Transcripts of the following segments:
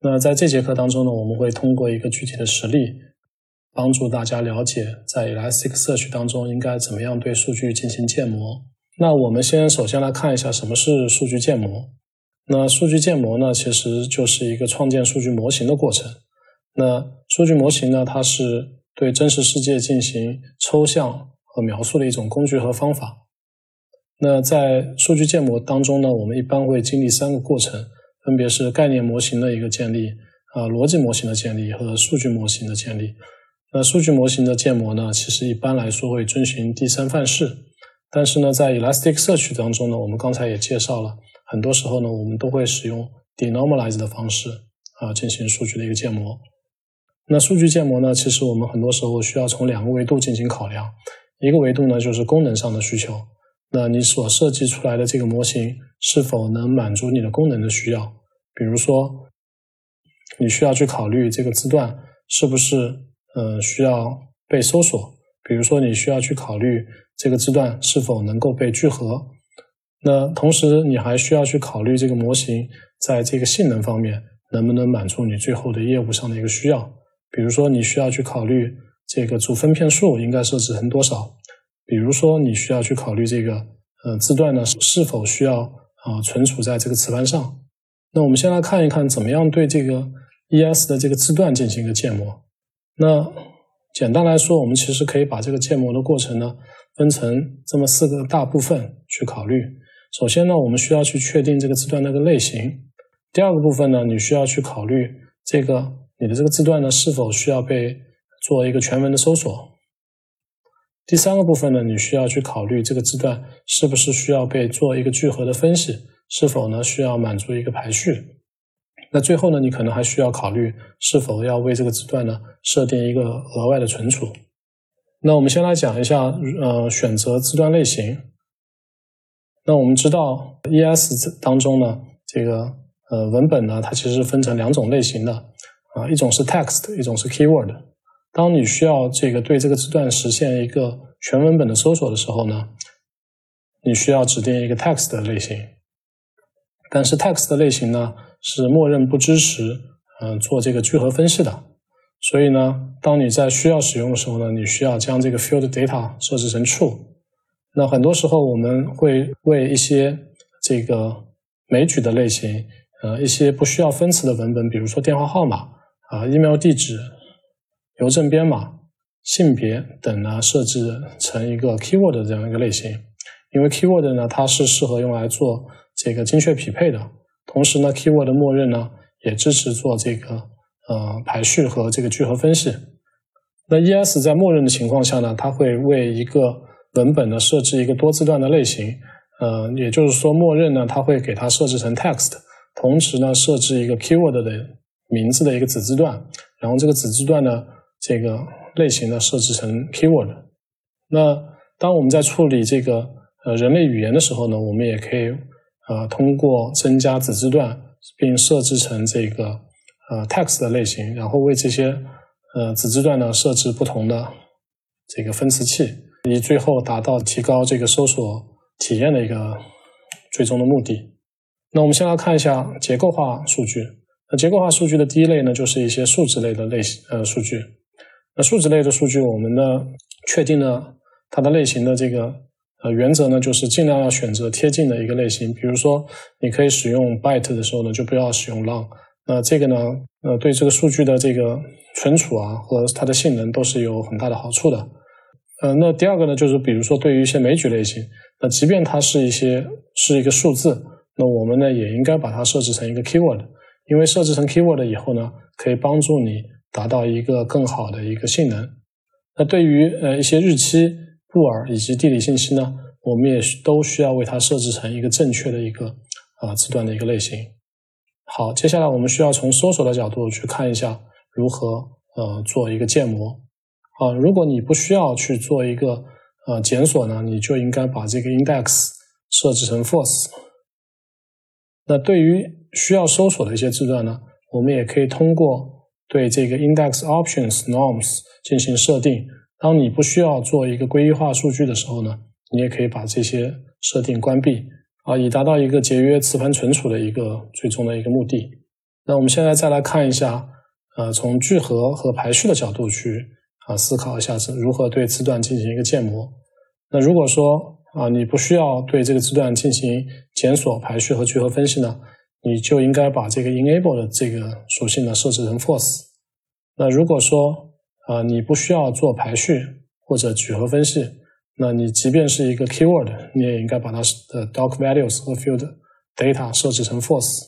那在这节课当中呢，我们会通过一个具体的实例，帮助大家了解在 Elasticsearch 当中应该怎么样对数据进行建模。那我们先首先来看一下什么是数据建模。那数据建模呢，其实就是一个创建数据模型的过程。那数据模型呢，它是对真实世界进行抽象和描述的一种工具和方法。那在数据建模当中呢，我们一般会经历三个过程，分别是概念模型的一个建立，啊，逻辑模型的建立和数据模型的建立。那数据模型的建模呢，其实一般来说会遵循第三范式，但是呢，在 Elasticsearch 当中呢，我们刚才也介绍了。很多时候呢，我们都会使用 denormalize 的方式啊进行数据的一个建模。那数据建模呢，其实我们很多时候需要从两个维度进行考量。一个维度呢，就是功能上的需求。那你所设计出来的这个模型是否能满足你的功能的需要？比如说，你需要去考虑这个字段是不是呃需要被搜索？比如说，你需要去考虑这个字段是否能够被聚合？那同时，你还需要去考虑这个模型在这个性能方面能不能满足你最后的业务上的一个需要。比如说，你需要去考虑这个主分片数应该设置成多少。比如说，你需要去考虑这个呃字段呢是否需要啊存储在这个磁盘上。那我们先来看一看怎么样对这个 ES 的这个字段进行一个建模。那简单来说，我们其实可以把这个建模的过程呢分成这么四个大部分去考虑。首先呢，我们需要去确定这个字段那个类型。第二个部分呢，你需要去考虑这个你的这个字段呢是否需要被做一个全文的搜索。第三个部分呢，你需要去考虑这个字段是不是需要被做一个聚合的分析，是否呢需要满足一个排序。那最后呢，你可能还需要考虑是否要为这个字段呢设定一个额外的存储。那我们先来讲一下，呃，选择字段类型。那我们知道，ES 当中呢，这个呃文本呢，它其实分成两种类型的啊，一种是 text，一种是 keyword。当你需要这个对这个字段实现一个全文本的搜索的时候呢，你需要指定一个 text 的类型。但是 text 的类型呢，是默认不支持嗯做这个聚合分析的。所以呢，当你在需要使用的时候呢，你需要将这个 field data 设置成 true。那很多时候我们会为一些这个枚举的类型，呃，一些不需要分词的文本，比如说电话号码啊、email 地址、邮政编码、性别等呢，设置成一个 keyword 这样一个类型。因为 keyword 呢，它是适合用来做这个精确匹配的。同时呢，keyword 的默认呢，也支持做这个呃排序和这个聚合分析。那 ES 在默认的情况下呢，它会为一个文本呢设置一个多字段的类型，呃，也就是说，默认呢它会给它设置成 text，同时呢设置一个 keyword 的名字的一个子字段，然后这个子字段呢这个类型呢设置成 keyword。那当我们在处理这个呃人类语言的时候呢，我们也可以呃通过增加子字段，并设置成这个呃 text 的类型，然后为这些呃子字段呢设置不同的这个分词器。以最后达到提高这个搜索体验的一个最终的目的。那我们先来看一下结构化数据。那结构化数据的第一类呢，就是一些数值类的类型呃数据。那数值类的数据，我们呢确定了它的类型的这个呃原则呢，就是尽量要选择贴近的一个类型。比如说，你可以使用 byte 的时候呢，就不要使用 long。那这个呢，呃，对这个数据的这个存储啊和它的性能都是有很大的好处的。呃，那第二个呢，就是比如说对于一些枚举类型，那即便它是一些是一个数字，那我们呢也应该把它设置成一个 keyword，因为设置成 keyword 以后呢，可以帮助你达到一个更好的一个性能。那对于呃一些日期、布尔以及地理信息呢，我们也都需要为它设置成一个正确的一个啊字段的一个类型。好，接下来我们需要从搜索的角度去看一下如何呃做一个建模。啊，如果你不需要去做一个呃检索呢，你就应该把这个 index 设置成 false。那对于需要搜索的一些字段呢，我们也可以通过对这个 index options norms 进行设定。当你不需要做一个归一化数据的时候呢，你也可以把这些设定关闭啊，以达到一个节约磁盘存储的一个最终的一个目的。那我们现在再来看一下，呃，从聚合和排序的角度去啊思考一下是如何对字段进行一个建模。那如果说啊你不需要对这个字段进行检索、排序和聚合分析呢，你就应该把这个 enable 的这个属性呢设置成 false。那如果说啊你不需要做排序或者聚合分析，那你即便是一个 keyword，你也应该把它的 doc values 和 field data 设置成 false。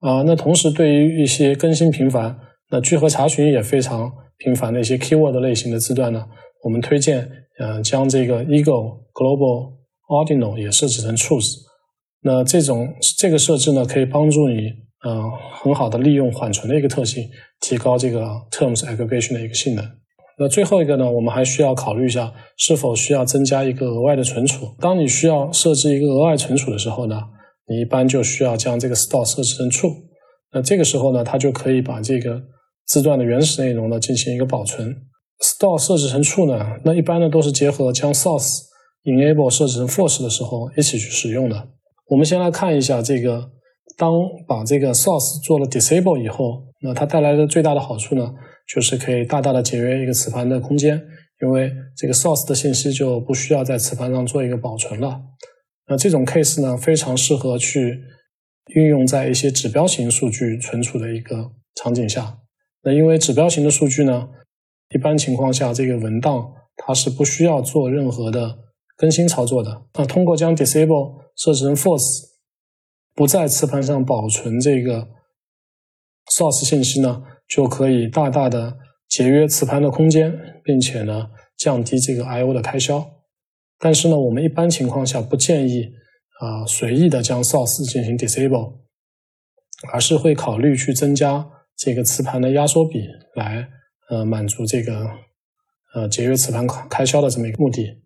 啊，那同时对于一些更新频繁、那聚合查询也非常频繁的一些 keyword 类型的字段呢，我们推荐，呃，将这个 eagle global ordinal 也设置成 truth。那这种这个设置呢，可以帮助你，嗯，很好的利用缓存的一个特性，提高这个 terms aggregation 的一个性能。那最后一个呢，我们还需要考虑一下，是否需要增加一个额外的存储。当你需要设置一个额外存储的时候呢？你一般就需要将这个 store 设置成 true，那这个时候呢，它就可以把这个字段的原始内容呢进行一个保存。store 设置成 true 呢，那一般呢都是结合将 source enable 设置成 false 的时候一起去使用的。我们先来看一下这个，当把这个 source 做了 disable 以后，那它带来的最大的好处呢，就是可以大大的节约一个磁盘的空间，因为这个 source 的信息就不需要在磁盘上做一个保存了。那这种 case 呢，非常适合去运用在一些指标型数据存储的一个场景下。那因为指标型的数据呢，一般情况下这个文档它是不需要做任何的更新操作的。那通过将 disable 设置成 false，不在磁盘上保存这个 source 信息呢，就可以大大的节约磁盘的空间，并且呢，降低这个 I/O 的开销。但是呢，我们一般情况下不建议啊随意的将 source 进行 disable，而是会考虑去增加这个磁盘的压缩比，来呃满足这个呃节约磁盘开销的这么一个目的。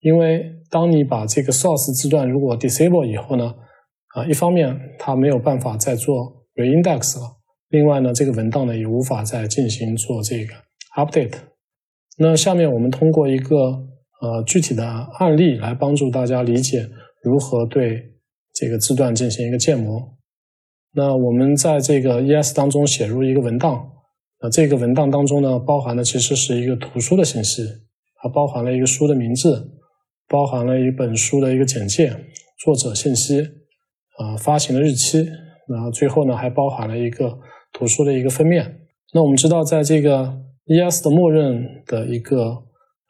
因为当你把这个 source 字段如果 disable 以后呢，啊一方面它没有办法再做 reindex 了，另外呢这个文档呢也无法再进行做这个 update。那下面我们通过一个呃，具体的案例来帮助大家理解如何对这个字段进行一个建模。那我们在这个 ES 当中写入一个文档，那这个文档当中呢，包含的其实是一个图书的信息，它包含了一个书的名字，包含了一本书的一个简介、作者信息，啊，发行的日期，然后最后呢，还包含了一个图书的一个封面。那我们知道，在这个 ES 的默认的一个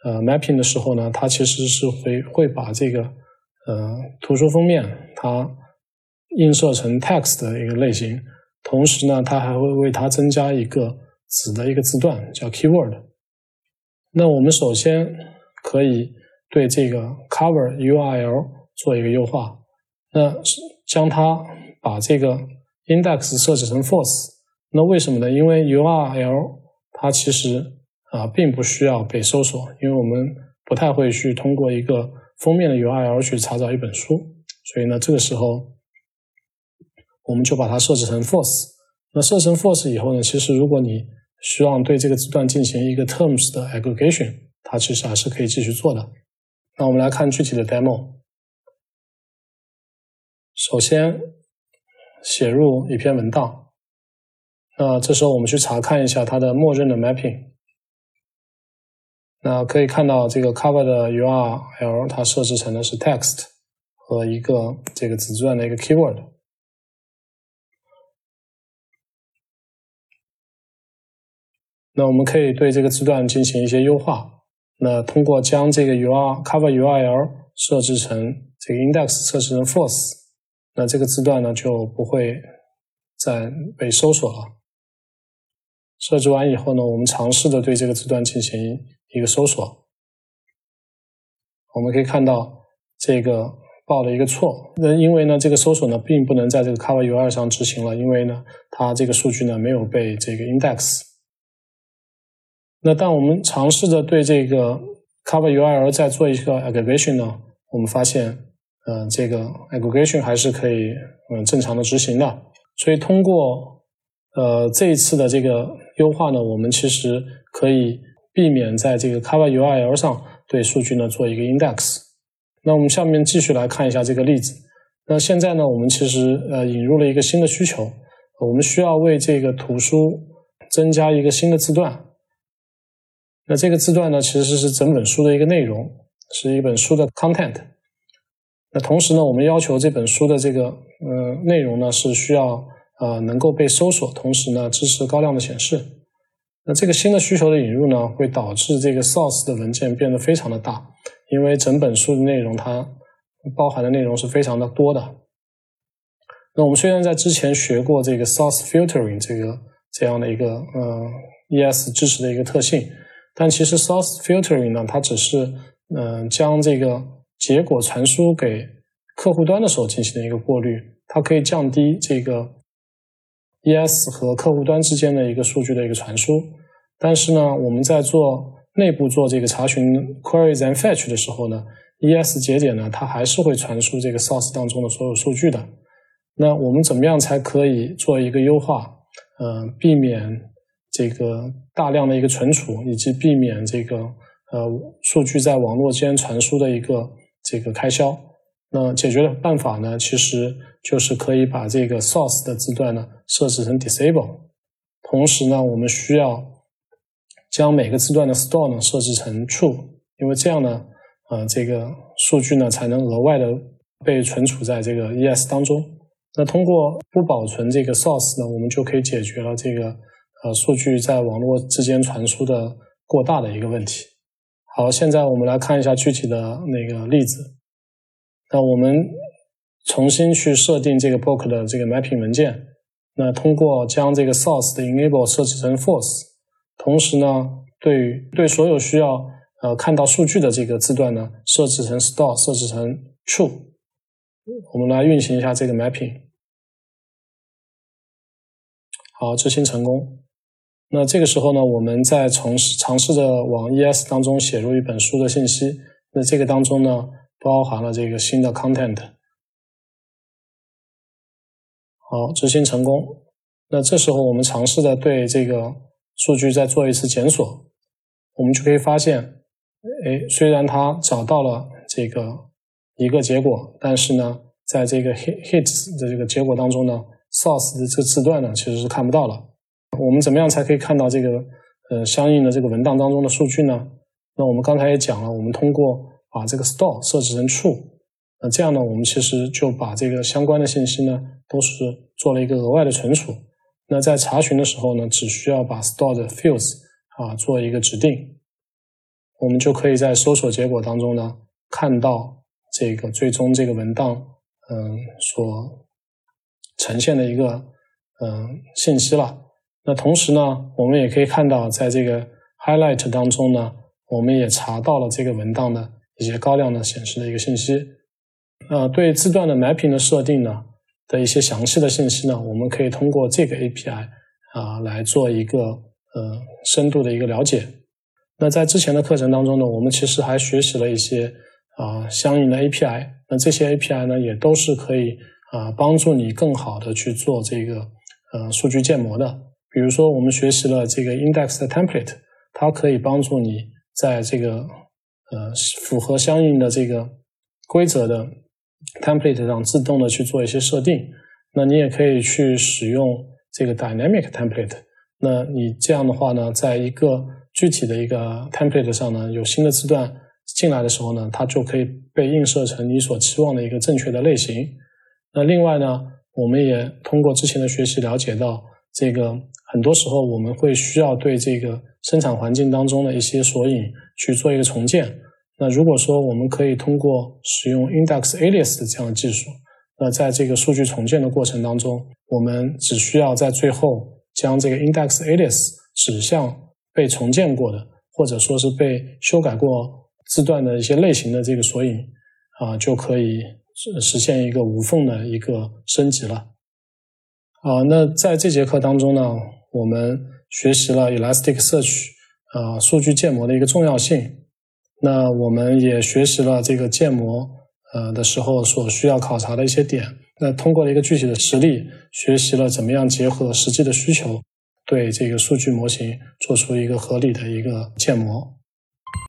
呃，mapping 的时候呢，它其实是会会把这个呃图书封面它映射成 text 的一个类型，同时呢，它还会为它增加一个子的一个字段叫 keyword。那我们首先可以对这个 cover URL 做一个优化，那将它把这个 index 设置成 false。那为什么呢？因为 URL 它其实啊，并不需要被搜索，因为我们不太会去通过一个封面的 URL 去查找一本书，所以呢，这个时候我们就把它设置成 false。那设成 false 以后呢，其实如果你希望对这个字段进行一个 terms 的 aggregation，它其实还是可以继续做的。那我们来看具体的 demo。首先写入一篇文档，那这时候我们去查看一下它的默认的 mapping。那可以看到，这个 cover 的 URL 它设置成的是 text 和一个这个子字段的一个 keyword。那我们可以对这个字段进行一些优化。那通过将这个 URL cover URL 设置成这个 index 设置成 false，那这个字段呢就不会再被搜索了。设置完以后呢，我们尝试的对这个字段进行。一个搜索，我们可以看到这个报了一个错。那因为呢，这个搜索呢并不能在这个 cover URL 上执行了，因为呢，它这个数据呢没有被这个 index。那当我们尝试着对这个 cover URL 再做一个 aggregation 呢，我们发现，嗯，这个 aggregation 还是可以嗯正常的执行的。所以通过呃这一次的这个优化呢，我们其实可以。避免在这个 cover URL 上对数据呢做一个 index。那我们下面继续来看一下这个例子。那现在呢，我们其实呃引入了一个新的需求，我们需要为这个图书增加一个新的字段。那这个字段呢，其实是整本书的一个内容，是一本书的 content。那同时呢，我们要求这本书的这个呃内容呢是需要呃能够被搜索，同时呢支持高亮的显示。那这个新的需求的引入呢，会导致这个 source 的文件变得非常的大，因为整本书的内容它包含的内容是非常的多的。那我们虽然在之前学过这个 source filtering 这个这样的一个呃 ES 支持的一个特性，但其实 source filtering 呢，它只是嗯将这个结果传输给客户端的时候进行的一个过滤，它可以降低这个 ES 和客户端之间的一个数据的一个传输。但是呢，我们在做内部做这个查询 queries and fetch 的时候呢，ES 节点呢，它还是会传输这个 source 当中的所有数据的。那我们怎么样才可以做一个优化？嗯，避免这个大量的一个存储，以及避免这个呃数据在网络间传输的一个这个开销。那解决的办法呢，其实就是可以把这个 source 的字段呢设置成 disable，同时呢，我们需要将每个字段的 store 呢设置成 true，因为这样呢，呃，这个数据呢才能额外的被存储在这个 ES 当中。那通过不保存这个 source 呢，我们就可以解决了这个呃数据在网络之间传输的过大的一个问题。好，现在我们来看一下具体的那个例子。那我们重新去设定这个 book 的这个 mapping 文件。那通过将这个 source 的 enable 设置成 false，同时呢，对对所有需要呃看到数据的这个字段呢，设置成 store，设置成 true。我们来运行一下这个 mapping，好，执行成功。那这个时候呢，我们在尝试尝试着往 ES 当中写入一本书的信息。那这个当中呢，包含了这个新的 content。好，执行成功。那这时候我们尝试着对这个数据再做一次检索，我们就可以发现，哎，虽然它找到了这个。一个结果，但是呢，在这个 hit hits 的这个结果当中呢，source 的这个字段呢，其实是看不到了。我们怎么样才可以看到这个呃相应的这个文档当中的数据呢？那我们刚才也讲了，我们通过把这个 store 设置成 true，那这样呢，我们其实就把这个相关的信息呢，都是做了一个额外的存储。那在查询的时候呢，只需要把 store 的 fields 啊做一个指定，我们就可以在搜索结果当中呢看到。这个最终这个文档，嗯，所呈现的一个嗯信息了。那同时呢，我们也可以看到，在这个 highlight 当中呢，我们也查到了这个文档的一些高亮的显示的一个信息。呃，对字段的 mapping 的设定呢的一些详细的信息呢，我们可以通过这个 API 啊来做一个呃深度的一个了解。那在之前的课程当中呢，我们其实还学习了一些。啊，相应的 API，那这些 API 呢，也都是可以啊帮助你更好的去做这个呃数据建模的。比如说，我们学习了这个 Index 的 Template，它可以帮助你在这个呃符合相应的这个规则的 Template 上自动的去做一些设定。那你也可以去使用这个 Dynamic Template。那你这样的话呢，在一个具体的一个 Template 上呢，有新的字段。进来的时候呢，它就可以被映射成你所期望的一个正确的类型。那另外呢，我们也通过之前的学习了解到，这个很多时候我们会需要对这个生产环境当中的一些索引去做一个重建。那如果说我们可以通过使用 index alias 的这样的技术，那在这个数据重建的过程当中，我们只需要在最后将这个 index alias 指向被重建过的，或者说是被修改过。字段的一些类型的这个索引啊，就可以实现一个无缝的一个升级了。啊，那在这节课当中呢，我们学习了 Elasticsearch 啊数据建模的一个重要性。那我们也学习了这个建模呃的时候所需要考察的一些点。那通过了一个具体的实例，学习了怎么样结合实际的需求，对这个数据模型做出一个合理的一个建模。